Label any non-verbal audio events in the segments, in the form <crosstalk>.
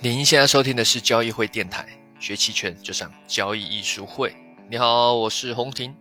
您现在收听的是交易会电台，学期权就上交易艺术会。你好，我是洪婷。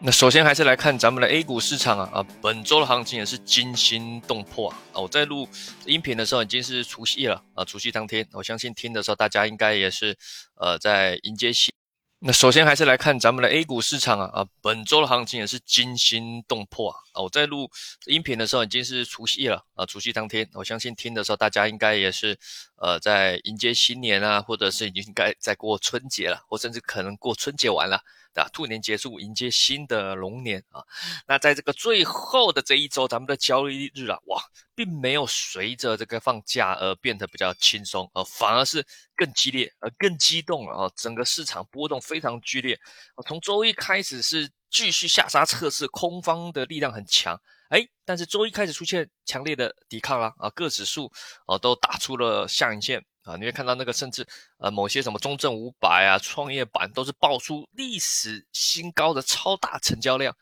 那首先还是来看咱们的 A 股市场啊啊，本周的行情也是惊心动魄啊！我在录音频的时候已经是除夕了啊，除夕当天，我相信听的时候大家应该也是呃在迎接新。那首先还是来看咱们的 A 股市场啊啊，本周的行情也是惊心动魄啊！我在录音频的时候已经是除夕了啊，除夕当天，我相信听的时候大家应该也是呃在迎接新年啊，或者是已经该在过春节了，或甚至可能过春节完了。啊，兔年结束，迎接新的龙年啊！那在这个最后的这一周，咱们的交易日啊，哇，并没有随着这个放假而变得比较轻松啊，反而是更激烈，呃，更激动了啊！整个市场波动非常剧烈啊，从周一开始是继续下杀测试，空方的力量很强，哎，但是周一开始出现强烈的抵抗了啊，各指数哦都打出了下影线。啊，你会看到那个，甚至呃，某些什么中证五百啊、创业板都是爆出历史新高的超大成交量，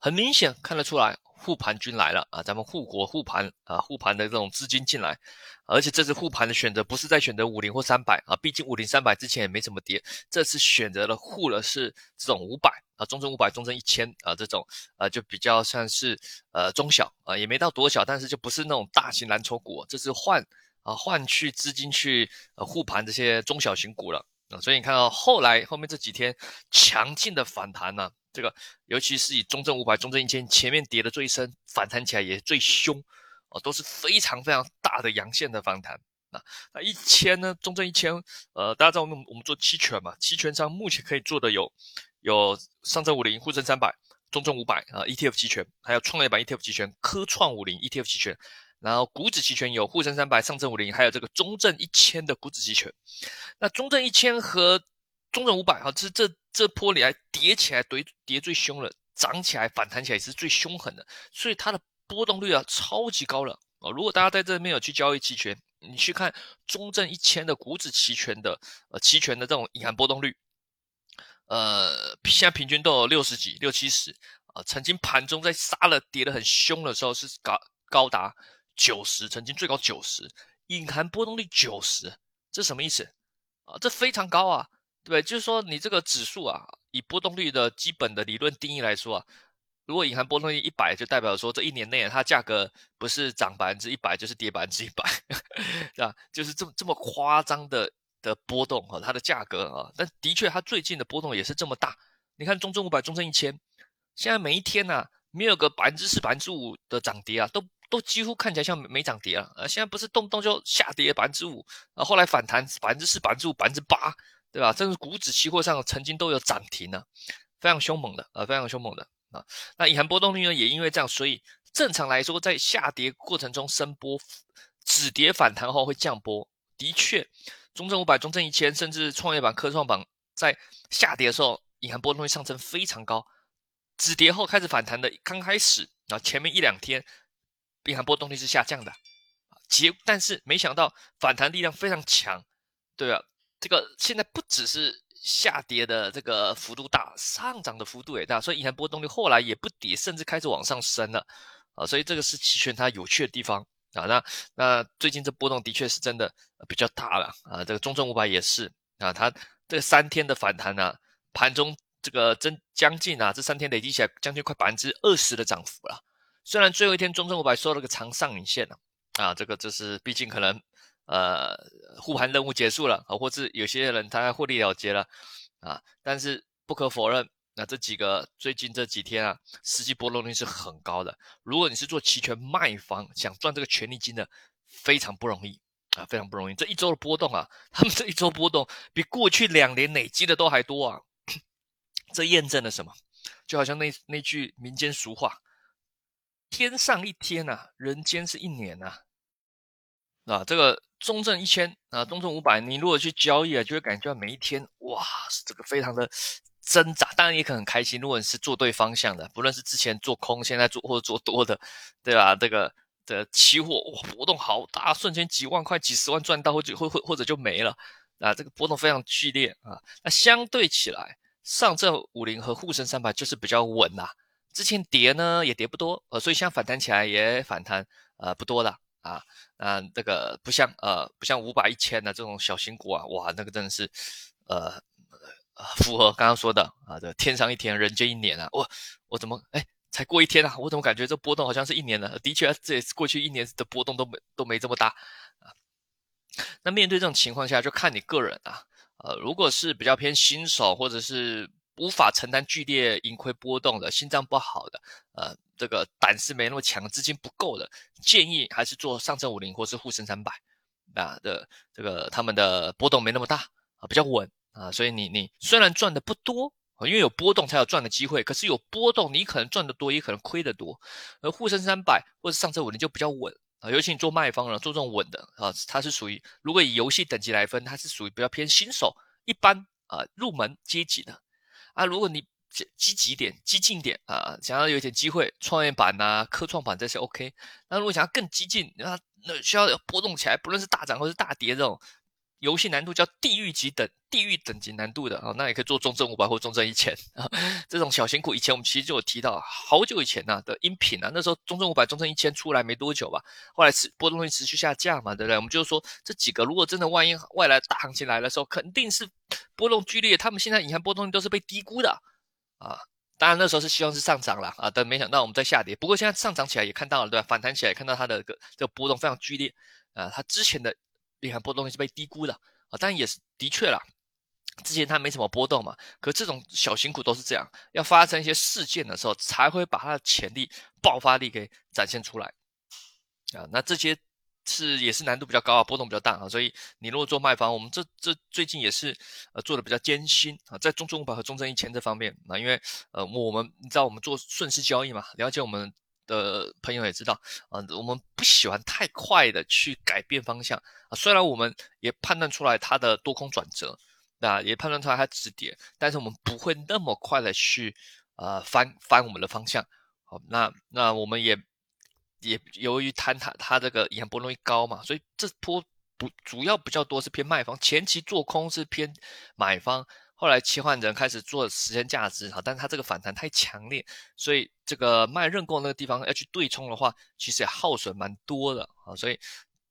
很明显看得出来，护盘军来了啊！咱们护国护盘啊，护盘的这种资金进来，而且这次护盘的选择不是在选择五零或三百啊，毕竟五零三百之前也没怎么跌，这次选择了护了是这种五百啊，中证五百、中证一千啊，这种啊就比较像是呃中小啊，也没到多小，但是就不是那种大型蓝筹股，这是换。啊，换去资金去呃护盘这些中小型股了啊，所以你看到后来后面这几天强劲的反弹呢，这个尤其是以中证五百、中证一千前面跌的最深，反弹起来也最凶哦，都是非常非常大的阳线的反弹啊。那一千呢，中证一千，呃，大家知道我们我们做期权嘛，期权上目前可以做的有有上证五零、沪深三百、中证五百啊 ETF 期权，还有创业板 ETF 期权、科创五零 ETF 期权。然后股指期权有沪深三百、上证五零，还有这个中证一千的股指期权。那中证一千和中证五百哈，这这这波里来跌起来，跌跌最凶了，涨起来反弹起来也是最凶狠的，所以它的波动率啊超级高了啊！如果大家在这边有去交易期权，你去看中证一千的股指期权的呃期权的这种隐含波动率，呃，现在平均都有六十几、六七十啊。曾经盘中在杀了跌得很凶的时候是高高达。九十，曾经最高九十，隐含波动率九十，这什么意思啊？这非常高啊，对不对？就是说你这个指数啊，以波动率的基本的理论定义来说啊，如果隐含波动率一百，就代表说这一年内它价格不是涨百分之一百，就是跌百分之一百，是 <laughs> 吧？就是这么这么夸张的的波动啊，它的价格啊，但的确它最近的波动也是这么大。你看中证五百、中证一千，现在每一天呢，没有个百分之四、百分之五的涨跌啊，都。都几乎看起来像没涨跌了，呃，现在不是动不动就下跌百分之五，啊，后来反弹百分之四、百分之五、百分之八，对吧？这是股指期货上曾经都有涨停呢，非常凶猛的，呃，非常凶猛的啊。那隐含波动率呢，也因为这样，所以正常来说，在下跌过程中升波，止跌反弹后会降波。的确，中证五百、中证一千，甚至创业板、科创板在下跌的时候，隐含波动率上升非常高，止跌后开始反弹的，刚开始啊，前面一两天。银行波动率是下降的，结但是没想到反弹力量非常强，对吧？这个现在不只是下跌的这个幅度大，上涨的幅度也大，所以银行波动率后来也不跌，甚至开始往上升了啊！所以这个是期权它有趣的地方啊。那那最近这波动的确是真的比较大了啊。这个中证五百也是啊，它这三天的反弹呢，盘中这个真将近啊，这三天累积起来将近快百分之二十的涨幅了。虽然最后一天中证五百收了个长上影线了，啊，这个这是毕竟可能，呃，护盘任务结束了啊，或是有些人他获利了结了，啊，但是不可否认，那这几个最近这几天啊，实际波动率是很高的。如果你是做期权卖方，想赚这个权利金的，非常不容易啊，非常不容易。这一周的波动啊，<laughs> 他们这一周波动比过去两年累积的都还多啊，这验证了什么？就好像那那句民间俗话。天上一天呐，人间是一年呐。啊，这个中证一千啊，中证五百，你如果去交易啊，就会感觉每一天哇，这个非常的挣扎。当然也可能很开心，如果你是做对方向的，不论是之前做空，现在做或者做多的，对吧？这个的期货哇，波动好大，瞬间几万块、几十万赚到，或者或或或者就没了啊。这个波动非常剧烈啊。那相对起来，上证五零和沪深三百就是比较稳呐。之前跌呢也跌不多，呃，所以现在反弹起来也反弹，呃，不多了啊，那这个不像呃不像五百一千的这种小型股啊，哇，那个真的是呃啊符合刚刚说的啊，这天上一天，人间一年啊，我我怎么哎才过一天啊，我怎么感觉这波动好像是一年呢？的确，这也是过去一年的波动都没都没这么大啊。那面对这种情况下，就看你个人啊，呃，如果是比较偏新手或者是。无法承担剧烈盈亏波动的，心脏不好的，呃，这个胆识没那么强，资金不够的，建议还是做上证五零或是沪深三百啊的这个他们的波动没那么大啊，比较稳啊，所以你你虽然赚的不多啊，因为有波动才有赚的机会，可是有波动你可能赚的多，也可能亏的多，而沪深三百或者上证五零就比较稳啊，尤其你做卖方了，做这种稳的啊，它是属于如果以游戏等级来分，它是属于比较偏新手一般啊入门阶级的。啊，如果你积积极点、激进点啊，想要有点机会，创业板呐、科创板这些 OK。那如果想要更激进，那那需要波动起来，不论是大涨或是大跌这种。游戏难度叫地狱级等地狱等级难度的啊，那也可以做中证五百或中证一千啊。这种小型股以前我们其实就有提到，好久以前呐的音频啊，那时候中证五百、中证一千出来没多久吧，后来持波动率持续下降嘛，对不对？我们就是说这几个如果真的万一外来大行情来的时候，肯定是波动剧烈，他们现在隐含波动率都是被低估的啊。当然那时候是希望是上涨了啊，但没想到我们在下跌。不过现在上涨起来也看到了，对吧？反弹起来看到它的个这个波动非常剧烈啊，它之前的。厉害波动是被低估的啊，但也是的确啦，之前它没什么波动嘛，可这种小型股都是这样，要发生一些事件的时候，才会把它的潜力、爆发力给展现出来啊。那这些是也是难度比较高啊，波动比较大啊，所以你如果做卖方，我们这这最近也是呃做的比较艰辛啊，在中证五百和中证一千这方面啊，因为呃我们你知道我们做顺势交易嘛，了解我们。的朋友也知道啊，我们不喜欢太快的去改变方向啊。虽然我们也判断出来它的多空转折，那也判断出来它止跌，但是我们不会那么快的去呃翻翻我们的方向。好，那那我们也也由于坍塌，它这个银波动率高嘛，所以这波不主要比较多是偏卖方，前期做空是偏买方。后来切换人开始做时间价值哈，但是它这个反弹太强烈，所以这个卖认购那个地方要去对冲的话，其实也耗损蛮多的啊，所以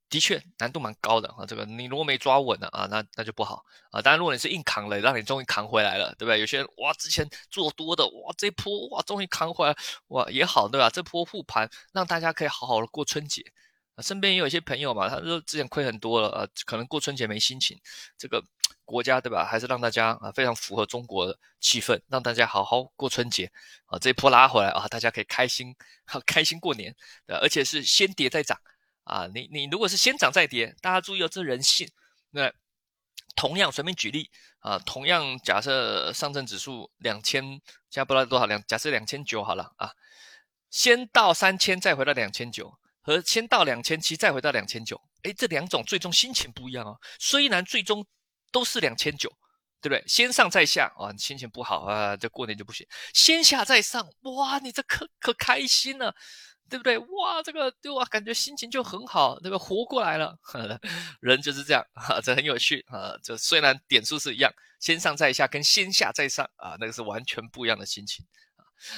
的确难度蛮高的啊。这个你如果没抓稳的啊，那那就不好啊。当然如果你是硬扛了，让你终于扛回来了，对不对？有些人哇之前做多的哇这波哇终于扛回来哇也好对吧？这波复盘让大家可以好好的过春节。啊，身边也有一些朋友嘛，他说之前亏很多了，呃，可能过春节没心情。这个国家对吧，还是让大家啊非常符合中国的气氛，让大家好好过春节啊。这一波拉回来啊，大家可以开心，好开心过年，对而且是先跌再涨啊。你你如果是先涨再跌，大家注意哦，这人性。那同样随便举例啊，同样假设上证指数两千，现在不知道多少两，假设两千九好了啊，先到三千再回到两千九。和先到两千七，再回到两千九，哎，这两种最终心情不一样哦。虽然最终都是两千九，对不对？先上再下啊，心情不好啊，这过年就不行。先下再上，哇，你这可可开心了，对不对？哇，这个对我感觉心情就很好，对吧？活过来了，<laughs> 人就是这样啊，这很有趣啊。这虽然点数是一样，先上再下跟先下再上啊，那个是完全不一样的心情。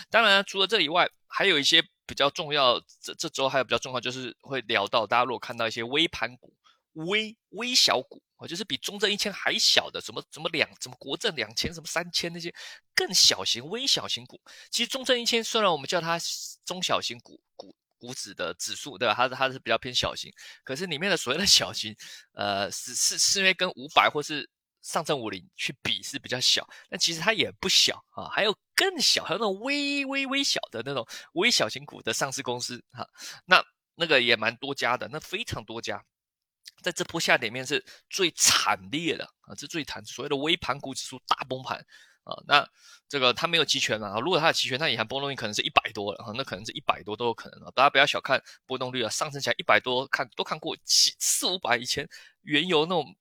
当然，除了这以外，还有一些。比较重要，这这周还有比较重要，就是会聊到大家如果看到一些微盘股、微微小股啊，就是比中证一千还小的，什么什么两、什么国证两千、什么三千那些更小型、微小型股。其实中证一千虽然我们叫它中小型股股股指的指数，对吧？它它是比较偏小型，可是里面的所谓的小型，呃，是是是因为跟五百或是。上证五零去比是比较小，但其实它也不小啊，还有更小，还有那种微微微小的那种微小型股的上市公司哈，那那个也蛮多家的，那非常多家，在这波下跌面是最惨烈的啊，这最惨，所谓的微盘股指数大崩盘啊，那这个它没有期权嘛啊，如果它的期权，它隐含波动率可能是一百多了啊，那可能是一百多都有可能啊，大家不要小看波动率啊，上升起来一百多，看都看过几四五百以前原油那种。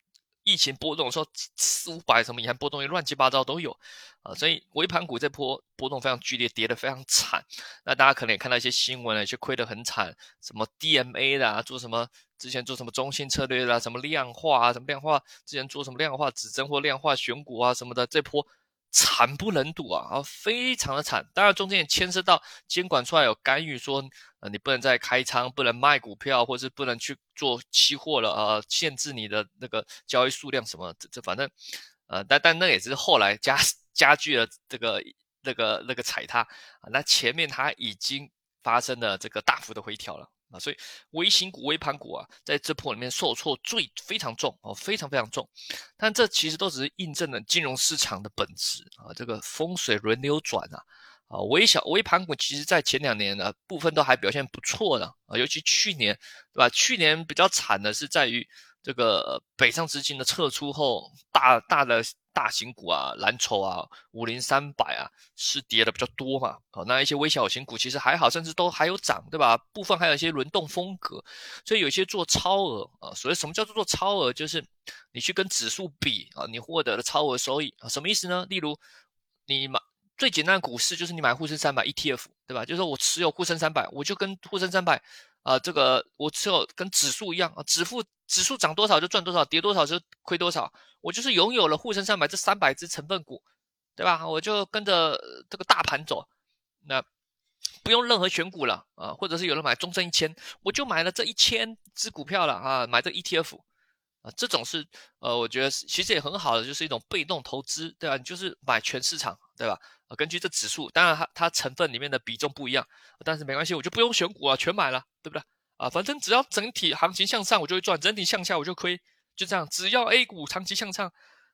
疫情波动，说四五百什么，你看波动也乱七八糟都有啊，所以微盘股这波波动非常剧烈，跌得非常惨。那大家可能也看到一些新闻了，一些亏得很惨，什么 DMA 的，做什么之前做什么中性策略的，什么量化啊，什么量化之前做什么量化指针或量化选股啊什么的，这波惨不忍睹啊啊，非常的惨。当然中间也牵涉到监管出来有干预，说呃你不能再开仓，不能卖股票，或是不能去做期货了啊，限制你的那个交易数量什么，这这反正呃，但但那也是后来加 <laughs> 加剧了这个那个那个踩踏啊。那前面它已经发生了这个大幅的回调了。啊，所以微型股、微盘股啊，在这波里面受挫最非常重哦，非常非常重。但这其实都只是印证了金融市场的本质啊，这个风水轮流转啊。啊，微小微盘股其实在前两年呢，部分都还表现不错的啊，尤其去年，对吧？去年比较惨的是在于这个北上资金的撤出后，大大的。大型股啊，蓝筹啊，五零三百啊，是跌的比较多嘛？哦，那一些微小型股其实还好，甚至都还有涨，对吧？部分还有一些轮动风格，所以有些做超额啊。所以什么叫做做超额？就是你去跟指数比啊，你获得了超额收益啊。什么意思呢？例如你买最简单的股市，就是你买沪深三百 ETF，对吧？就是说我持有沪深三百，我就跟沪深三百。啊，这个我持有跟指数一样啊，指数指数涨多少就赚多少，跌多少就亏多少。我就是拥有了沪深三百这三百只成分股，对吧？我就跟着这个大盘走，那不用任何选股了啊，或者是有人买中证一千，我就买了这一千只股票了啊，买这 ETF 啊，这种是呃，我觉得其实也很好的，就是一种被动投资，对吧？你就是买全市场，对吧？根据这指数，当然它它成分里面的比重不一样，但是没关系，我就不用选股啊，全买了，对不对？啊，反正只要整体行情向上，我就会赚；整体向下，我就亏。就这样，只要 A 股长期向上，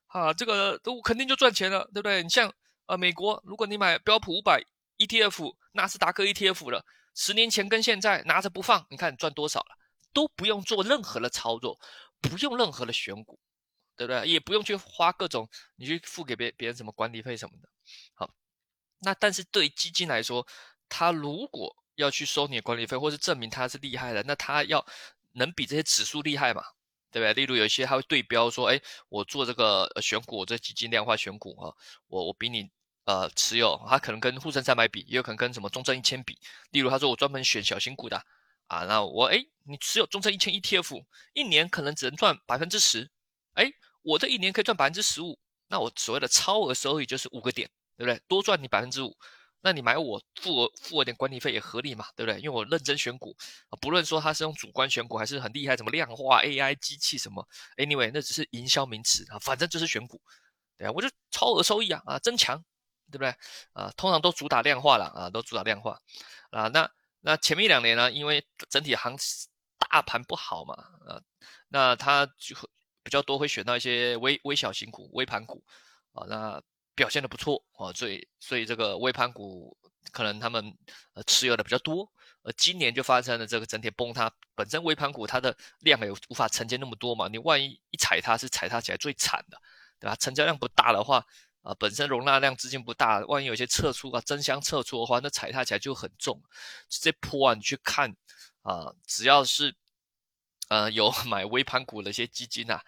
啊，这个都肯定就赚钱了，对不对？你像呃美国，如果你买标普五百 ETF、纳斯达克 ETF 了，十年前跟现在拿着不放，你看赚多少了？都不用做任何的操作，不用任何的选股，对不对？也不用去花各种你去付给别别人什么管理费什么的，好。那但是对基金来说，他如果要去收你的管理费，或是证明他是厉害的，那他要能比这些指数厉害嘛？对不对？例如有一些他会对标说，哎，我做这个选股，这基金量化选股啊，我我比你呃持有，他可能跟沪深三百比，也有可能跟什么中证一千比。例如他说我专门选小型股的啊，那我哎，你持有中证一千 ETF，一年可能只能赚百分之十，哎，我这一年可以赚百分之十五，那我所谓的超额收益就是五个点。对不对？多赚你百分之五，那你买我付我付我点管理费也合理嘛？对不对？因为我认真选股啊，不论说他是用主观选股还是很厉害，什么量化 AI 机器什么，anyway，那只是营销名词啊，反正就是选股，对啊，我就超额收益啊啊，增强，对不对？啊，通常都主打量化了啊，都主打量化啊。那那前面一两年呢，因为整体行大盘不好嘛啊，那他就比较多会选到一些微微小型股、微盘股啊，那。表现的不错啊，所以所以这个微盘股可能他们呃持有的比较多，呃今年就发生了这个整体崩塌，本身微盘股它的量也无法承接那么多嘛，你万一一踩它是踩它起来最惨的，对吧？成交量不大的话啊，本身容纳量资金不大，万一有些撤出啊争相撤出的话，那踩踏起来就很重。这波啊你去看啊，只要是呃有 <laughs> 买微盘股的一些基金啊。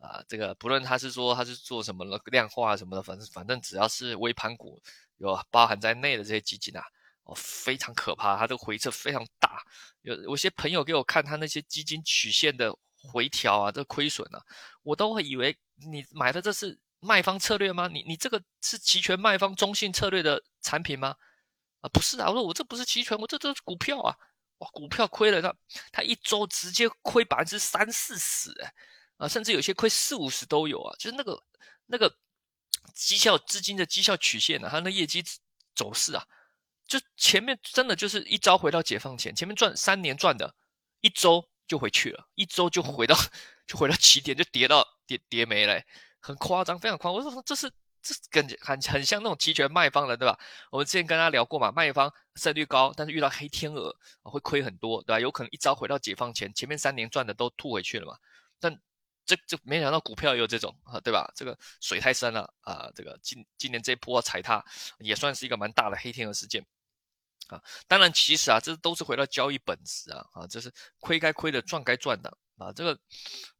啊，这个不论他是说他是做什么了量化什么的，反正反正只要是微盘股有包含在内的这些基金啊，哦，非常可怕，它的回撤非常大。有有些朋友给我看他那些基金曲线的回调啊，这亏损啊，我都会以为你买的这是卖方策略吗？你你这个是期权卖方中性策略的产品吗？啊，不是啊，我说我这不是期权，我这这是股票啊，哇，股票亏了，那他一周直接亏百分之三四十，哎。啊，甚至有些亏四五十都有啊，就是那个那个绩效资金的绩效曲线啊，它那业绩走势啊，就前面真的就是一招回到解放前，前面赚三年赚的，一周就回去了，一周就回到就回到起点，就跌到跌跌没了，很夸张，非常夸张。我说这是这感觉很很像那种期权卖方的，对吧？我们之前跟他聊过嘛，卖方胜率高，但是遇到黑天鹅会亏很多，对吧？有可能一招回到解放前，前面三年赚的都吐回去了嘛，但。这这没想到股票也有这种啊，对吧？这个水太深了啊！这个今今年这波踩踏也算是一个蛮大的黑天鹅事件啊。当然，其实啊，这都是回到交易本质啊啊，这是亏该亏的，赚该赚的啊。这个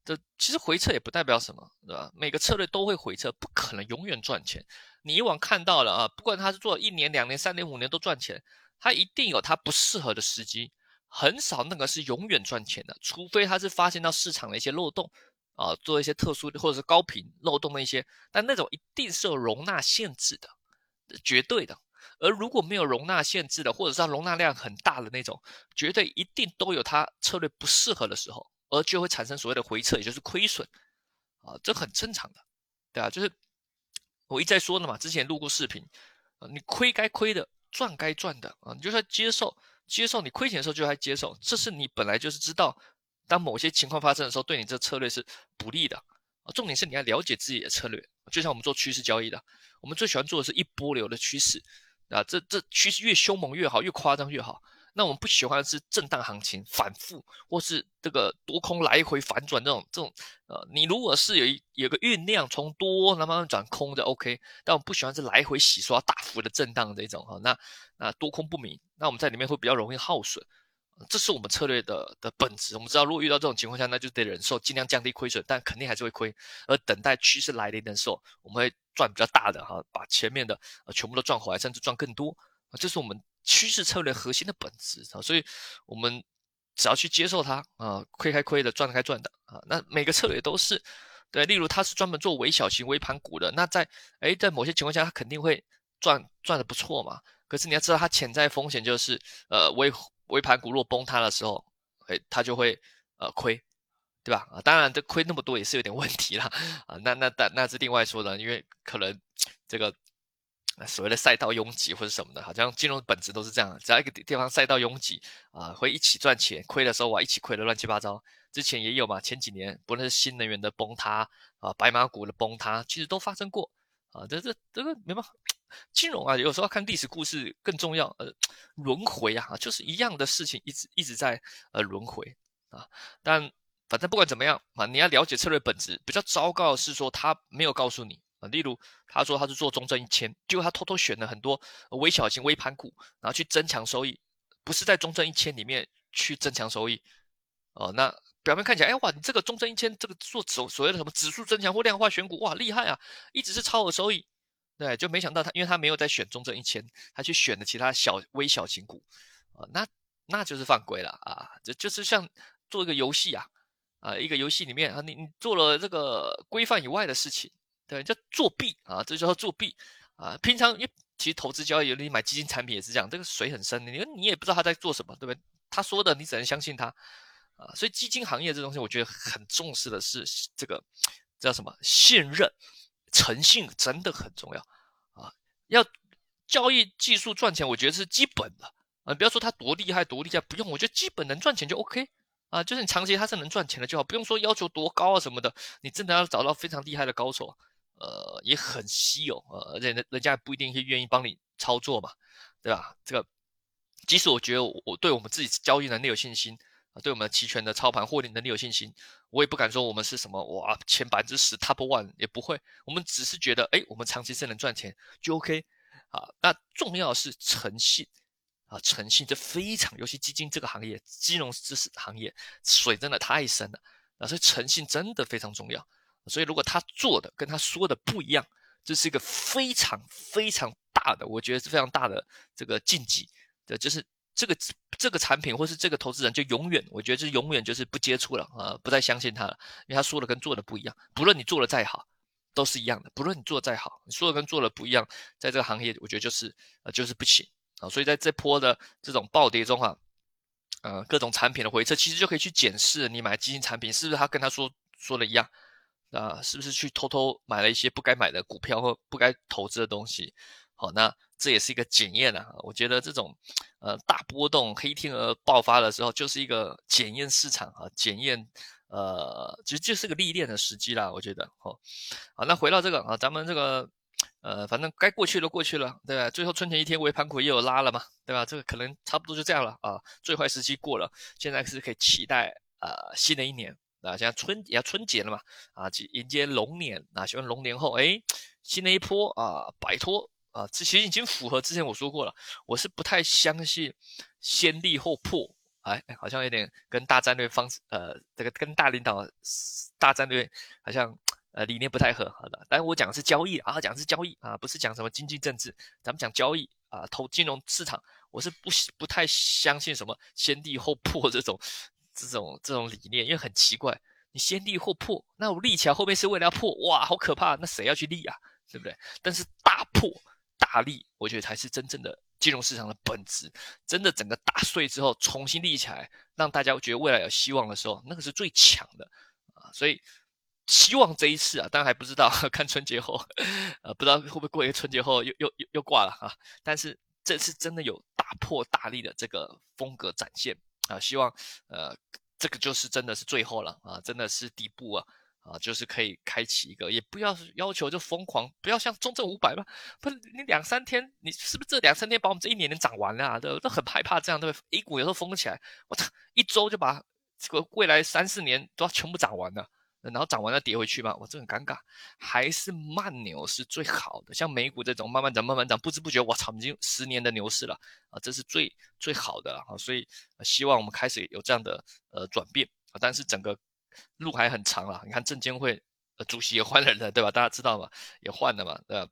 这其实回撤也不代表什么，对吧？每个策略都会回撤，不可能永远赚钱。你以往看到了啊，不管他是做一年、两年、三年、五年都赚钱，他一定有他不适合的时机，很少那个是永远赚钱的，除非他是发现到市场的一些漏洞。啊，做一些特殊或者是高频漏洞的一些，但那种一定是有容纳限制的，绝对的。而如果没有容纳限制的，或者是它容纳量很大的那种，绝对一定都有它策略不适合的时候，而就会产生所谓的回撤，也就是亏损啊，这很正常的，对啊，就是我一再说的嘛，之前录过视频，你亏该亏的，赚该赚的啊，你就要接受，接受你亏钱的时候就该接受，这是你本来就是知道。当某些情况发生的时候，对你这策略是不利的啊。重点是你要了解自己的策略，就像我们做趋势交易的，我们最喜欢做的是一波流的趋势啊。这这趋势越凶猛越好，越夸张越好。那我们不喜欢是震荡行情、反复，或是这个多空来回反转这种这种呃，你如果是有一有个酝酿，从多慢慢转空的 OK，但我不喜欢是来回洗刷、大幅的震荡这种哈。那那多空不明，那我们在里面会比较容易耗损。这是我们策略的的本质。我们知道，如果遇到这种情况下，那就得忍受，尽量降低亏损，但肯定还是会亏。而等待趋势来临的时候，我们会赚比较大的哈，把前面的呃全部都赚回来，甚至赚更多。啊，这是我们趋势策略核心的本质啊。所以，我们只要去接受它啊，亏开亏的，赚开赚的啊。那每个策略都是对。例如，他是专门做微小型微盘股的，那在哎，在某些情况下，他肯定会赚赚的不错嘛。可是你要知道，它潜在风险就是呃微。微盘股若崩塌的时候，哎，它就会呃亏，对吧？啊，当然这亏那么多也是有点问题啦。啊。那那但那是另外说的，因为可能这个所谓的赛道拥挤或者什么的，好像金融本质都是这样，只要一个地方赛道拥挤啊，会一起赚钱，亏的时候哇一起亏的乱七八糟。之前也有嘛，前几年不论是新能源的崩塌啊，白马股的崩塌，其实都发生过啊。这这这个没办法。金融啊，有时候看历史故事更重要。呃，轮回啊，就是一样的事情，一直一直在呃轮回啊。但反正不管怎么样啊，你要了解策略本质。比较糟糕的是说他没有告诉你啊。例如他说他是做中证一千，结果他偷偷选了很多微小型微盘股，然后去增强收益，不是在中证一千里面去增强收益哦。那表面看起来，哎哇，你这个中证一千这个做所所谓的什么指数增强或量化选股，哇厉害啊，一直是超额收益。对，就没想到他，因为他没有在选中证一千，他去选了其他小微小型股，啊，那那就是犯规了啊！这就是像做一个游戏啊，啊，一个游戏里面啊，你你做了这个规范以外的事情，对，叫作弊啊，这叫作弊啊！平常因为其实投资交易，你买基金产品也是这样，这个水很深，你你也不知道他在做什么，对不对？他说的你只能相信他啊！所以基金行业这东西，我觉得很重视的是这个叫什么信任。诚信真的很重要啊！要交易技术赚钱，我觉得是基本的啊。不要说他多厉害多厉害，不用，我觉得基本能赚钱就 OK 啊。就是你长期他是能赚钱的就好，不用说要求多高啊什么的。你真的要找到非常厉害的高手，呃，也很稀有呃，而且人人家也不一定会愿意帮你操作嘛，对吧？这个，即使我觉得我对我们自己交易能力有信心。对我们期权的操盘获利能力有信心，我也不敢说我们是什么哇前百分之十 top one 也不会，我们只是觉得哎，我们长期是能赚钱就 OK 啊。那重要是诚信啊，诚信这非常，尤其基金这个行业，金融知识行业水真的太深了啊，所以诚信真的非常重要。所以如果他做的跟他说的不一样，这是一个非常非常大的，我觉得是非常大的这个禁忌的，就是。这个这个产品或是这个投资人就永远，我觉得是永远就是不接触了啊，不再相信他了，因为他说的跟做的不一样。不论你做的再好，都是一样的。不论你做的再好，你说的跟做的不一样，在这个行业，我觉得就是呃就是不行啊。所以在这波的这种暴跌中啊，呃各种产品的回撤，其实就可以去检视你买基金产品是不是他跟他说说的一样啊，是不是去偷偷买了一些不该买的股票或不该投资的东西。好，那这也是一个检验啊。我觉得这种，呃，大波动、黑天鹅爆发的时候，就是一个检验市场啊，检验，呃，其实就是个历练的时机啦。我觉得，哦，好，那回到这个啊，咱们这个，呃，反正该过去的过去了，对吧？最后春前一天，尾盘股也有拉了嘛，对吧？这个可能差不多就这样了啊。最坏时期过了，现在是可以期待呃新的一年啊。现在春也要春节了嘛，啊，迎接龙年啊，希望龙年后，哎，新的一波啊，摆脱。啊，这其实已经符合之前我说过了。我是不太相信先立后破，哎，好像有点跟大战略方式，呃，这个跟大领导大战略好像呃理念不太合。好的，但我讲的是交易啊，讲的是交易啊，不是讲什么经济政治。咱们讲交易啊，投金融市场，我是不不太相信什么先立后破这种这种这种理念，因为很奇怪。你先立后破，那我立起来后面是为了要破，哇，好可怕！那谁要去立啊？对不对？但是大破大立，我觉得才是真正的金融市场的本质。真的整个打碎之后，重新立起来，让大家觉得未来有希望的时候，那个是最强的啊！所以希望这一次啊，当然还不知道，<laughs> 看春节后，呃，不知道会不会过一个春节后又又又又挂了啊？但是这次真的有大破大立的这个风格展现啊！希望呃。这个就是真的是最后了啊，真的是底部啊啊，就是可以开启一个，也不要要求就疯狂，不要像中证五百吧，不是你两三天，你是不是这两三天把我们这一年能涨完了啊？都都很害怕这样，对不对？A 股有时候疯起来，我操，一周就把这个未来三四年都要全部涨完了。然后涨完了跌回去嘛，我这很尴尬，还是慢牛是最好的。像美股这种慢慢涨、慢慢涨，不知不觉我操，已经十年的牛市了啊，这是最最好的了啊。所以希望我们开始有这样的呃转变啊，但是整个路还很长了。你看证监会呃主席也换人了，对吧？大家知道嘛，也换了嘛，对吧？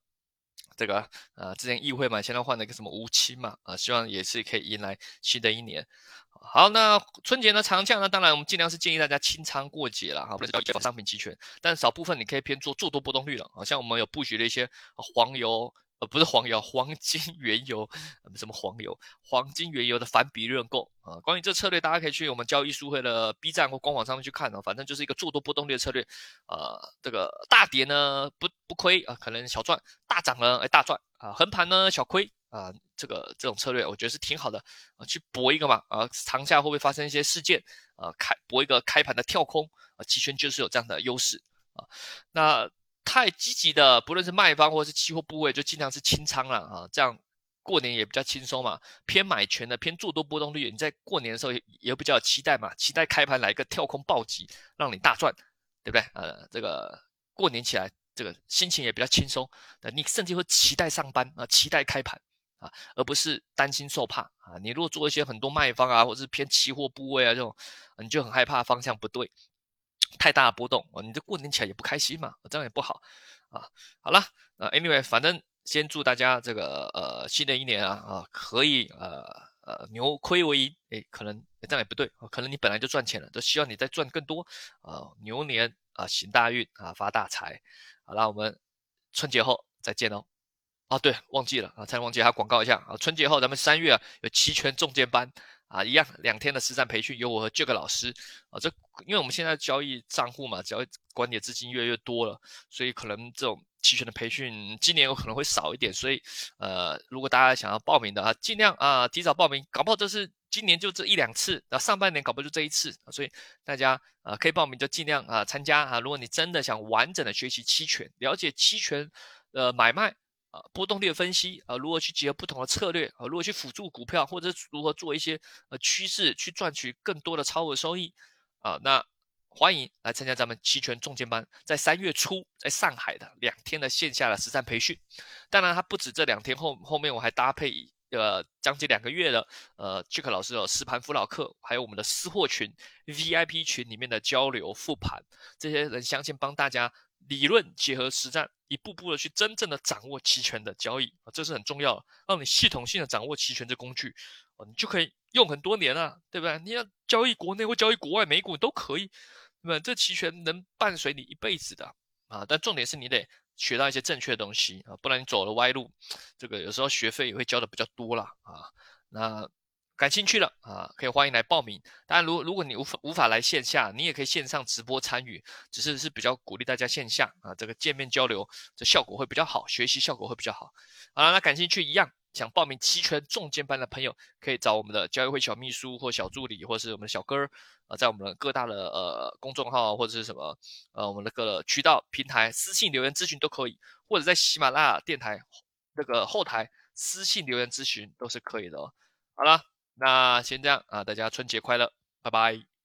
这个呃之前议会嘛，现在换了一个什么吴清嘛啊，希望也是可以迎来新的一年。好，那春节呢长假呢？当然我们尽量是建议大家清仓过节了哈，不是叫商品期权，但少部分你可以偏做做多波动率了啊。像我们有布局的一些黄油，呃，不是黄油，黄金 <laughs> 原油，什么黄油？黄金原油的反比认购啊。关于这策略，大家可以去我们交易书会的 B 站或官网上面去看哦。反正就是一个做多波动率的策略，呃，这个大跌呢不不亏啊，可能小赚；大涨呢哎大赚啊，横盘呢小亏。啊，这个这种策略我觉得是挺好的啊，去搏一个嘛啊，长假会不会发生一些事件啊？开搏一个开盘的跳空啊，期权就是有这样的优势啊。那太积极的，不论是卖方或者是期货部位，就尽量是清仓了啊，这样过年也比较轻松嘛。偏买权的，偏做多波动率，你在过年的时候也比较期待嘛，期待开盘来一个跳空暴击，让你大赚，对不对？呃，这个过年起来这个心情也比较轻松，你甚至会期待上班啊，期待开盘。啊，而不是担心受怕啊！你如果做一些很多卖方啊，或者是偏期货部位啊这种，你就很害怕方向不对，太大的波动啊，你这过年起来也不开心嘛，这样也不好啊。好了，呃，anyway，反正先祝大家这个呃新的一年啊啊可以呃呃牛亏为盈，诶，可能这样也不对，可能你本来就赚钱了，都希望你再赚更多啊，牛年啊行大运啊发大财。好了，我们春节后再见哦。啊，对，忘记了啊，差点忘记还广告一下啊！春节后咱们三月啊有期权重建班啊，一样两天的实战培训，由我和 Jack 老师啊。这因为我们现在交易账户嘛，交易管理的资金越来越多了，所以可能这种期权的培训今年有可能会少一点。所以呃，如果大家想要报名的啊，尽量啊提早报名，搞不好这是今年就这一两次，那上半年搞不好就这一次所以大家啊可以报名就尽量啊参加啊。如果你真的想完整的学习期权，了解期权的买卖。波动率的分析啊，如何去结合不同的策略啊，如何去辅助股票，或者如何做一些呃趋势去赚取更多的超额收益啊？那欢迎来参加咱们期权重建班，在三月初在上海的两天的线下的实战培训。当然，它不止这两天，后后面我还搭配呃将近两个月的呃 Jack 老师的实盘辅导课，还有我们的私货群 VIP 群里面的交流复盘，这些人相信帮大家。理论结合实战，一步步的去真正的掌握期权的交易啊，这是很重要的，让你系统性的掌握期权这工具啊，你就可以用很多年啊，对不对？你要交易国内或交易国外美股都可以，对吧？这期权能伴随你一辈子的啊，但重点是你得学到一些正确的东西啊，不然你走了歪路，这个有时候学费也会交的比较多了啊，那。感兴趣了啊，可以欢迎来报名。当然，如如果你无法无法来线下，你也可以线上直播参与，只是是比较鼓励大家线下啊，这个见面交流，这效果会比较好，学习效果会比较好。好了，那感兴趣一样想报名期权重建班的朋友，可以找我们的交易会小秘书或小助理，或者是我们的小哥儿啊，在我们的各大的呃公众号或者是什么呃我们的各渠道平台私信留言咨询都可以，或者在喜马拉雅电台那个后台私信留言咨询都是可以的哦。好了。那先这样啊，大家春节快乐，拜拜。